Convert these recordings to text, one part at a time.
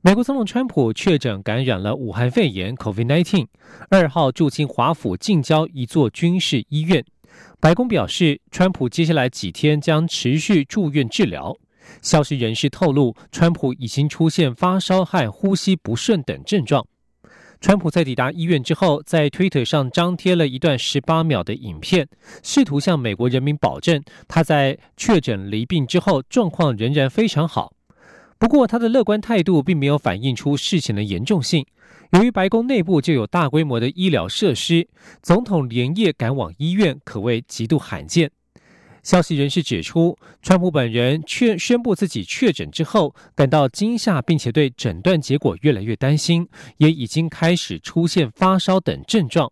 美国总统川普确诊感染了武汉肺炎 （COVID-19），二号住进华府近郊一座军事医院。白宫表示，川普接下来几天将持续住院治疗。消息人士透露，川普已经出现发烧和呼吸不顺等症状。川普在抵达医院之后，在推特上张贴了一段十八秒的影片，试图向美国人民保证他在确诊离病之后状况仍然非常好。不过，他的乐观态度并没有反映出事情的严重性。由于白宫内部就有大规模的医疗设施，总统连夜赶往医院可谓极度罕见。消息人士指出，川普本人确宣布自己确诊之后，感到惊吓，并且对诊断结果越来越担心，也已经开始出现发烧等症状。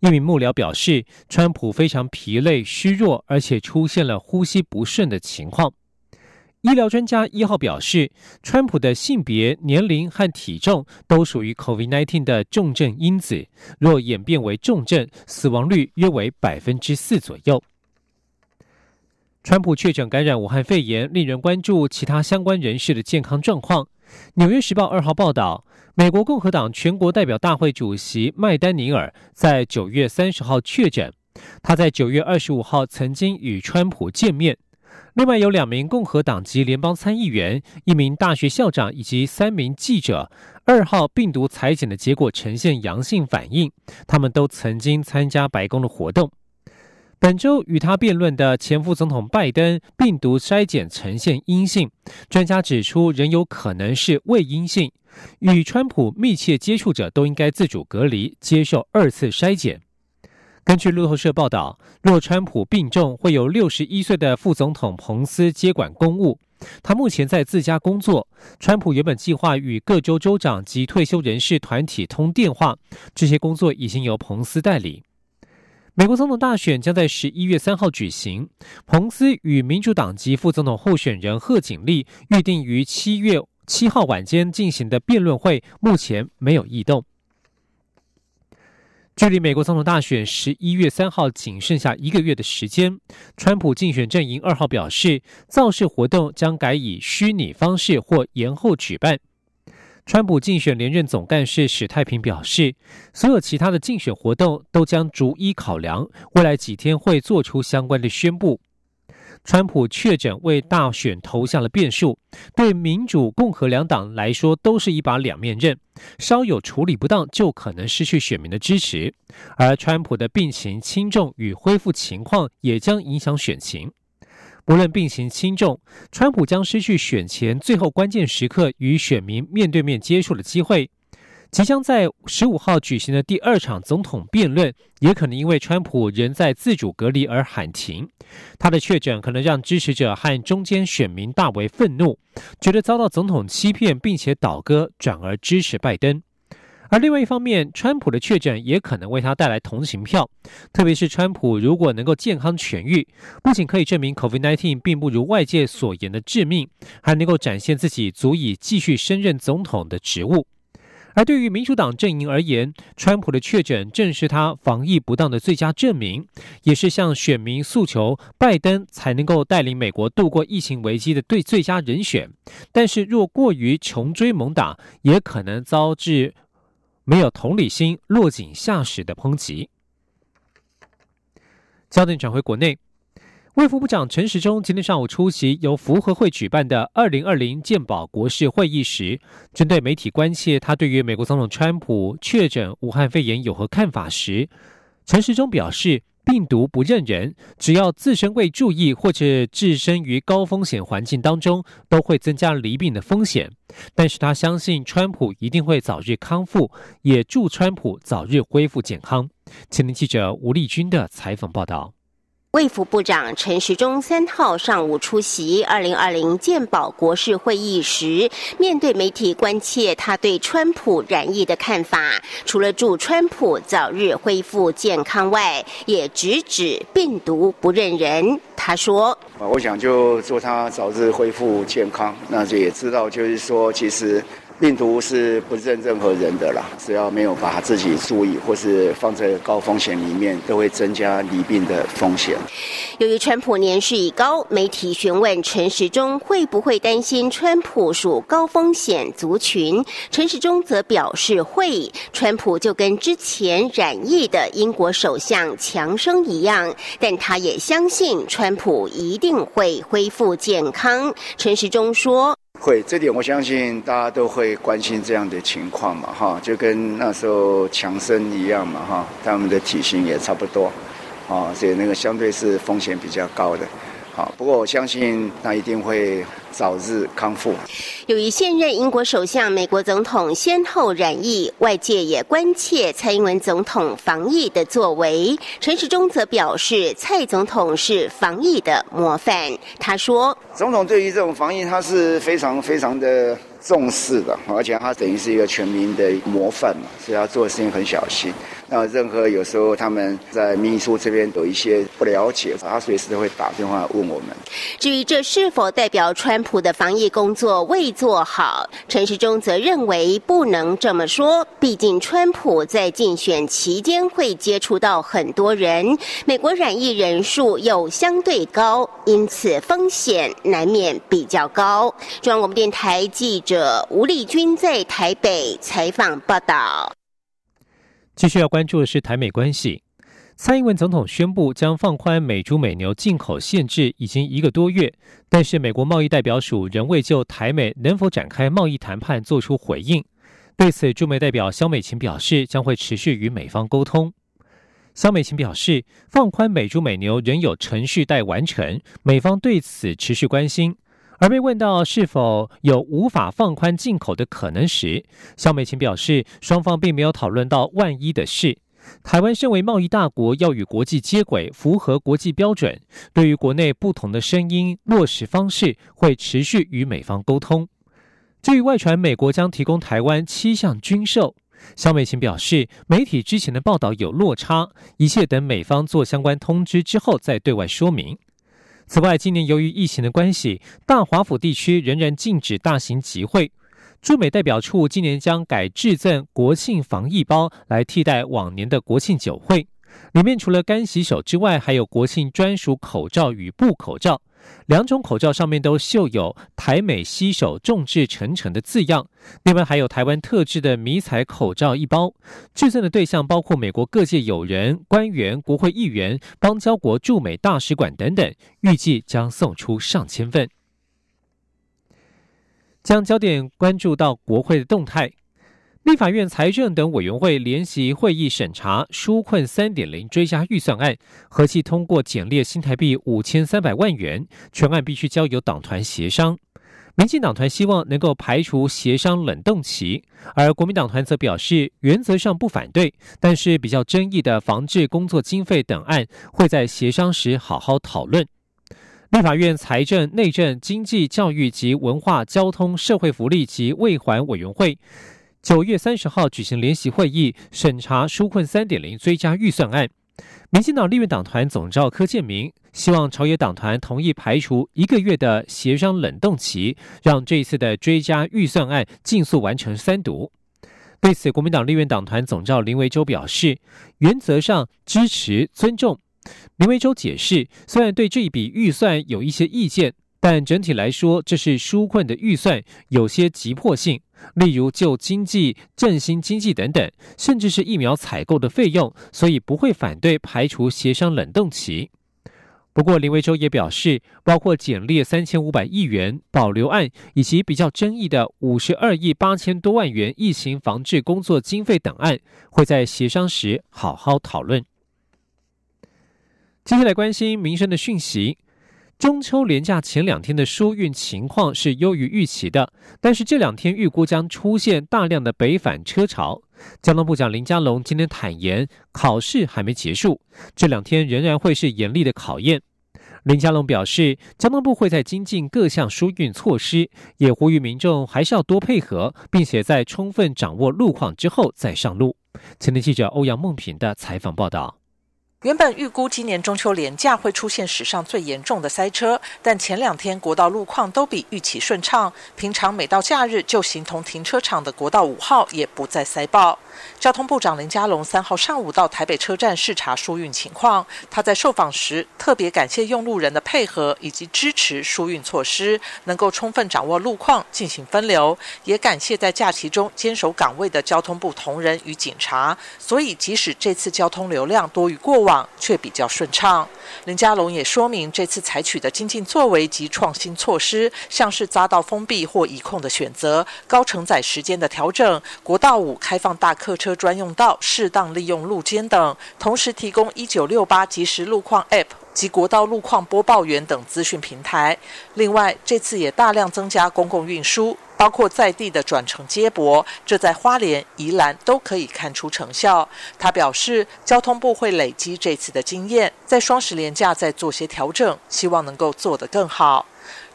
一名幕僚表示，川普非常疲累、虚弱，而且出现了呼吸不顺的情况。医疗专家一号表示，川普的性别、年龄和体重都属于 COVID-19 的重症因子。若演变为重症，死亡率约为百分之四左右。川普确诊感染武汉肺炎，令人关注其他相关人士的健康状况。纽约时报二号报道，美国共和党全国代表大会主席麦丹尼尔在九月三十号确诊。他在九月二十五号曾经与川普见面。另外有两名共和党籍联邦参议员、一名大学校长以及三名记者，二号病毒裁剪的结果呈现阳性反应。他们都曾经参加白宫的活动。本周与他辩论的前副总统拜登，病毒筛检呈现阴性，专家指出仍有可能是未阴性。与川普密切接触者都应该自主隔离，接受二次筛检。根据路透社报道，若川普病重，会有六十一岁的副总统彭斯接管公务。他目前在自家工作。川普原本计划与各州州长及退休人士团体通电话，这些工作已经由彭斯代理。美国总统大选将在十一月三号举行，彭斯与民主党籍副总统候选人贺锦丽预定于七月七号晚间进行的辩论会，目前没有异动。距离美国总统大选十一月三号仅剩下一个月的时间，川普竞选阵营二号表示，造势活动将改以虚拟方式或延后举办。川普竞选连任总干事史太平表示，所有其他的竞选活动都将逐一考量，未来几天会做出相关的宣布。川普确诊为大选投下了变数，对民主、共和两党来说都是一把两面刃，稍有处理不当就可能失去选民的支持。而川普的病情轻重与恢复情况也将影响选情。不论病情轻重，川普将失去选前最后关键时刻与选民面对面接触的机会。即将在十五号举行的第二场总统辩论，也可能因为川普仍在自主隔离而喊停。他的确诊可能让支持者和中间选民大为愤怒，觉得遭到总统欺骗，并且倒戈，转而支持拜登。而另外一方面，川普的确诊也可能为他带来同情票，特别是川普如果能够健康痊愈，不仅可以证明 COVID-19 并不如外界所言的致命，还能够展现自己足以继续升任总统的职务。而对于民主党阵营而言，川普的确诊正是他防疫不当的最佳证明，也是向选民诉求拜登才能够带领美国度过疫情危机的对最佳人选。但是，若过于穷追猛打，也可能遭致没有同理心、落井下石的抨击。焦点转回国内。卫副部长陈时中今天上午出席由福和会举办的二零二零健保国事会议时，针对媒体关切他对于美国总统川普确诊武汉肺炎有何看法时，陈时中表示，病毒不认人，只要自身未注意或者置身于高风险环境当中，都会增加离病的风险。但是他相信川普一定会早日康复，也祝川普早日恢复健康。前天记者吴丽君的采访报道。卫福部长陈时中三号上午出席二零二零健保国事会议时，面对媒体关切他对川普染疫的看法，除了祝川普早日恢复健康外，也直指病毒不认人。他说：“我想就祝他早日恢复健康。那也知道，就是说，其实。”病毒是不认任何人的啦，只要没有把自己注意或是放在高风险里面，都会增加离病的风险。由于川普年事已高，媒体询问陈时中会不会担心川普属高风险族群，陈时中则表示会。川普就跟之前染疫的英国首相强生一样，但他也相信川普一定会恢复健康。陈时中说。会，这点我相信大家都会关心这样的情况嘛，哈，就跟那时候强生一样嘛，哈，他们的体型也差不多，啊，所以那个相对是风险比较高的。好，不过我相信他一定会早日康复。由于现任英国首相、美国总统先后染疫，外界也关切蔡英文总统防疫的作为。陈时中则表示，蔡总统是防疫的模范。他说：“总统对于这种防疫，他是非常非常的重视的，而且他等于是一个全民的模范嘛，所以他做事情很小心。”那任何有时候他们在秘书这边有一些不了解，他随时都会打电话问我们。至于这是否代表川普的防疫工作未做好，陈时中则认为不能这么说。毕竟川普在竞选期间会接触到很多人，美国染疫人数又相对高，因此风险难免比较高。中央广播电台记者吴丽君在台北采访报道。继续要关注的是台美关系。蔡英文总统宣布将放宽美猪美牛进口限制，已经一个多月，但是美国贸易代表署仍未就台美能否展开贸易谈判做出回应。对此，驻美代表肖美琴表示，将会持续与美方沟通。肖美琴表示，放宽美猪美牛仍有程序待完成，美方对此持续关心。而被问到是否有无法放宽进口的可能时，肖美琴表示，双方并没有讨论到万一的事。台湾身为贸易大国，要与国际接轨，符合国际标准。对于国内不同的声音，落实方式会持续与美方沟通。至于外传美国将提供台湾七项军售，肖美琴表示，媒体之前的报道有落差，一切等美方做相关通知之后再对外说明。此外，今年由于疫情的关系，大华府地区仍然禁止大型集会。驻美代表处今年将改制赠国庆防疫包来替代往年的国庆酒会，里面除了干洗手之外，还有国庆专属口罩与布口罩。两种口罩上面都绣有“台美携手，众志成城”的字样。另外还有台湾特制的迷彩口罩一包。制赠的对象包括美国各界友人、官员、国会议员、邦交国驻美大使馆等等，预计将送出上千份。将焦点关注到国会的动态。立法院财政等委员会联席会议审查纾困三点零追加预算案，合计通过减列新台币五千三百万元，全案必须交由党团协商。民进党团希望能够排除协商冷冻期，而国民党团则表示原则上不反对，但是比较争议的防治工作经费等案会在协商时好好讨论。立法院财政、内政、经济、教育及文化、交通、社会福利及未还委员会。九月三十号举行联席会议，审查纾困三点零追加预算案。民进党立院党团总召柯建明希望朝野党团同意排除一个月的协商冷冻期，让这一次的追加预算案尽速完成三读。对此，国民党立院党团总召林维洲表示，原则上支持尊重。林维洲解释，虽然对这一笔预算有一些意见。但整体来说，这是纾困的预算，有些急迫性，例如就经济、振兴经济等等，甚至是疫苗采购的费用，所以不会反对排除协商冷冻期。不过，林维洲也表示，包括减列三千五百亿元保留案，以及比较争议的五十二亿八千多万元疫情防治工作经费等案，会在协商时好好讨论。接下来关心民生的讯息。中秋连假前两天的疏运情况是优于预期的，但是这两天预估将出现大量的北返车潮。交通部长林佳龙今天坦言，考试还没结束，这两天仍然会是严厉的考验。林佳龙表示，交通部会在精进各项疏运措施，也呼吁民众还是要多配合，并且在充分掌握路况之后再上路。前天记者欧阳梦平的采访报道。原本预估今年中秋连假会出现史上最严重的塞车，但前两天国道路况都比预期顺畅。平常每到假日就形同停车场的国道五号也不再塞爆。交通部长林佳龙三号上午到台北车站视察疏运情况。他在受访时特别感谢用路人的配合以及支持疏运措施，能够充分掌握路况进行分流。也感谢在假期中坚守岗位的交通部同仁与警察。所以即使这次交通流量多于过往，却比较顺畅。林佳龙也说明，这次采取的精进作为及创新措施，像是匝道封闭或移控的选择、高承载时间的调整、国道五开放大客车专用道、适当利用路肩等，同时提供一九六八即时路况 App 及国道路况播报员等资讯平台。另外，这次也大量增加公共运输。包括在地的转乘接驳，这在花莲、宜兰都可以看出成效。他表示，交通部会累积这次的经验，在双十连假再做些调整，希望能够做得更好。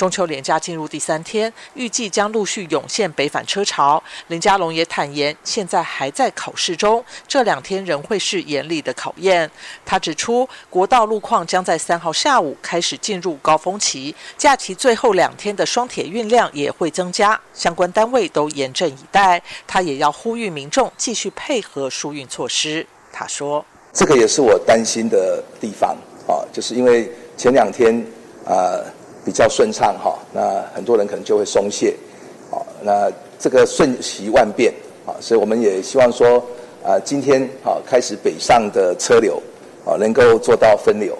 中秋连假进入第三天，预计将陆续涌现北返车潮。林佳龙也坦言，现在还在考试中，这两天仍会是严厉的考验。他指出，国道路况将在三号下午开始进入高峰期，假期最后两天的双铁运量也会增加，相关单位都严阵以待。他也要呼吁民众继续配合疏运措施。他说：“这个也是我担心的地方啊，就是因为前两天啊。”比较顺畅哈，那很多人可能就会松懈，啊，那这个瞬息万变啊，所以我们也希望说啊，今天啊开始北上的车流啊能够做到分流，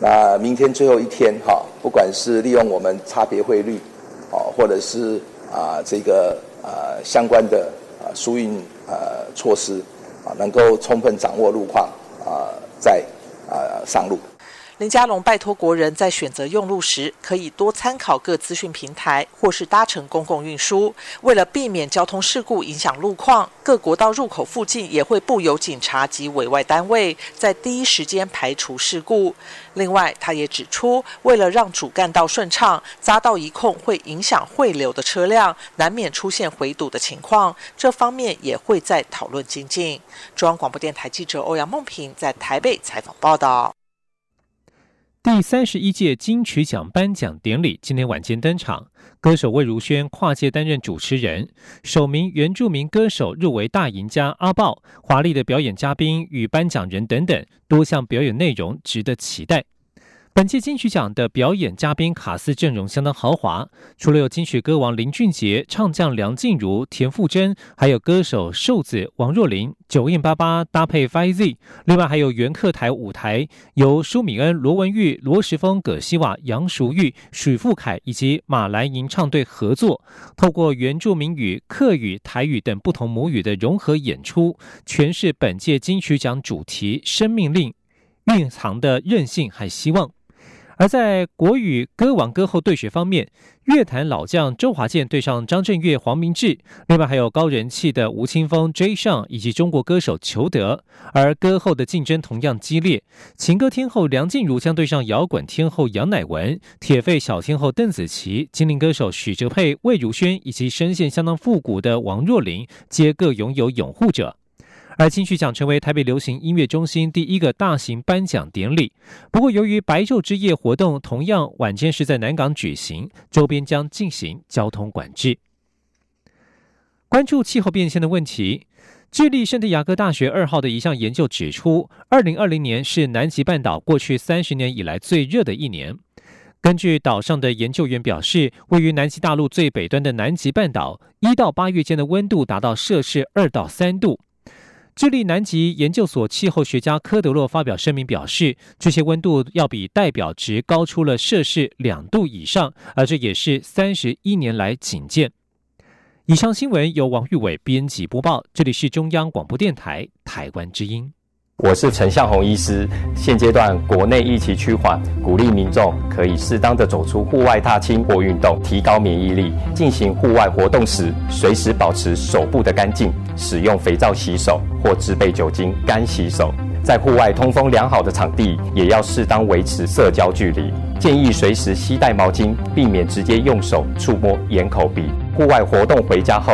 那明天最后一天哈，不管是利用我们差别汇率，哦，或者是啊这个啊相关的啊疏运啊措施啊，能够充分掌握路况啊，在啊上路。林佳龙拜托国人在选择用路时，可以多参考各资讯平台，或是搭乘公共运输。为了避免交通事故影响路况，各国道入口附近也会布有警察及委外单位，在第一时间排除事故。另外，他也指出，为了让主干道顺畅，匝道一控会影响汇流的车辆，难免出现回堵的情况。这方面也会在讨论精进。中央广播电台记者欧阳梦平在台北采访报道。第三十一届金曲奖颁奖典礼今天晚间登场，歌手魏如萱跨界担任主持人，首名原住民歌手入围大赢家阿豹，华丽的表演嘉宾与颁奖人等等，多项表演内容值得期待。本届金曲奖的表演嘉宾卡司阵容相当豪华，除了有金曲歌王林俊杰、唱将梁静茹、田馥甄，还有歌手瘦子王若琳、九印八八搭配 Five Z，另外还有原客台舞台由舒米恩、罗文玉、罗时丰、葛希瓦、杨淑玉、许富凯以及马来吟唱队合作，透过原住民语、客语、台语等不同母语的融合演出，诠释本届金曲奖主题“生命力蕴藏的韧性和希望”。而在国语歌王歌后对决方面，乐坛老将周华健对上张震岳、黄明志，另外还有高人气的吴青峰、J. 上以及中国歌手裘德。而歌后的竞争同样激烈，情歌天后梁静茹将对上摇滚天后杨乃文，铁肺小天后邓紫棋，精灵歌手许哲佩、魏如萱以及声线相当复古的王若琳，皆各拥有拥护者。而金曲奖成为台北流行音乐中心第一个大型颁奖典礼。不过，由于白昼之夜活动同样晚间是在南港举行，周边将进行交通管制。关注气候变迁的问题，智利圣地亚哥大学二号的一项研究指出，二零二零年是南极半岛过去三十年以来最热的一年。根据岛上的研究员表示，位于南极大陆最北端的南极半岛，一到八月间的温度达到摄氏二到三度。智利南极研究所气候学家科德洛发表声明表示，这些温度要比代表值高出了摄氏两度以上，而这也是三十一年来仅见。以上新闻由王玉伟编辑播报，这里是中央广播电台台湾之音。我是陈向红医师。现阶段国内疫情趋缓，鼓励民众可以适当的走出户外踏青或运动，提高免疫力。进行户外活动时，随时保持手部的干净，使用肥皂洗手或制备酒精干洗手。在户外通风良好的场地，也要适当维持社交距离。建议随时携带毛巾，避免直接用手触摸眼、口、鼻。户外活动回家后，